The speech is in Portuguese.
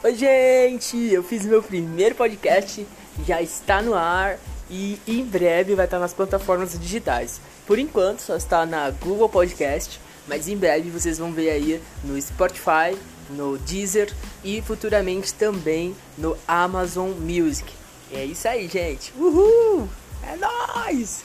Oi, gente! Eu fiz meu primeiro podcast, já está no ar e em breve vai estar nas plataformas digitais. Por enquanto, só está na Google Podcast, mas em breve vocês vão ver aí no Spotify, no Deezer e futuramente também no Amazon Music. É isso aí, gente! Uhul! É nóis!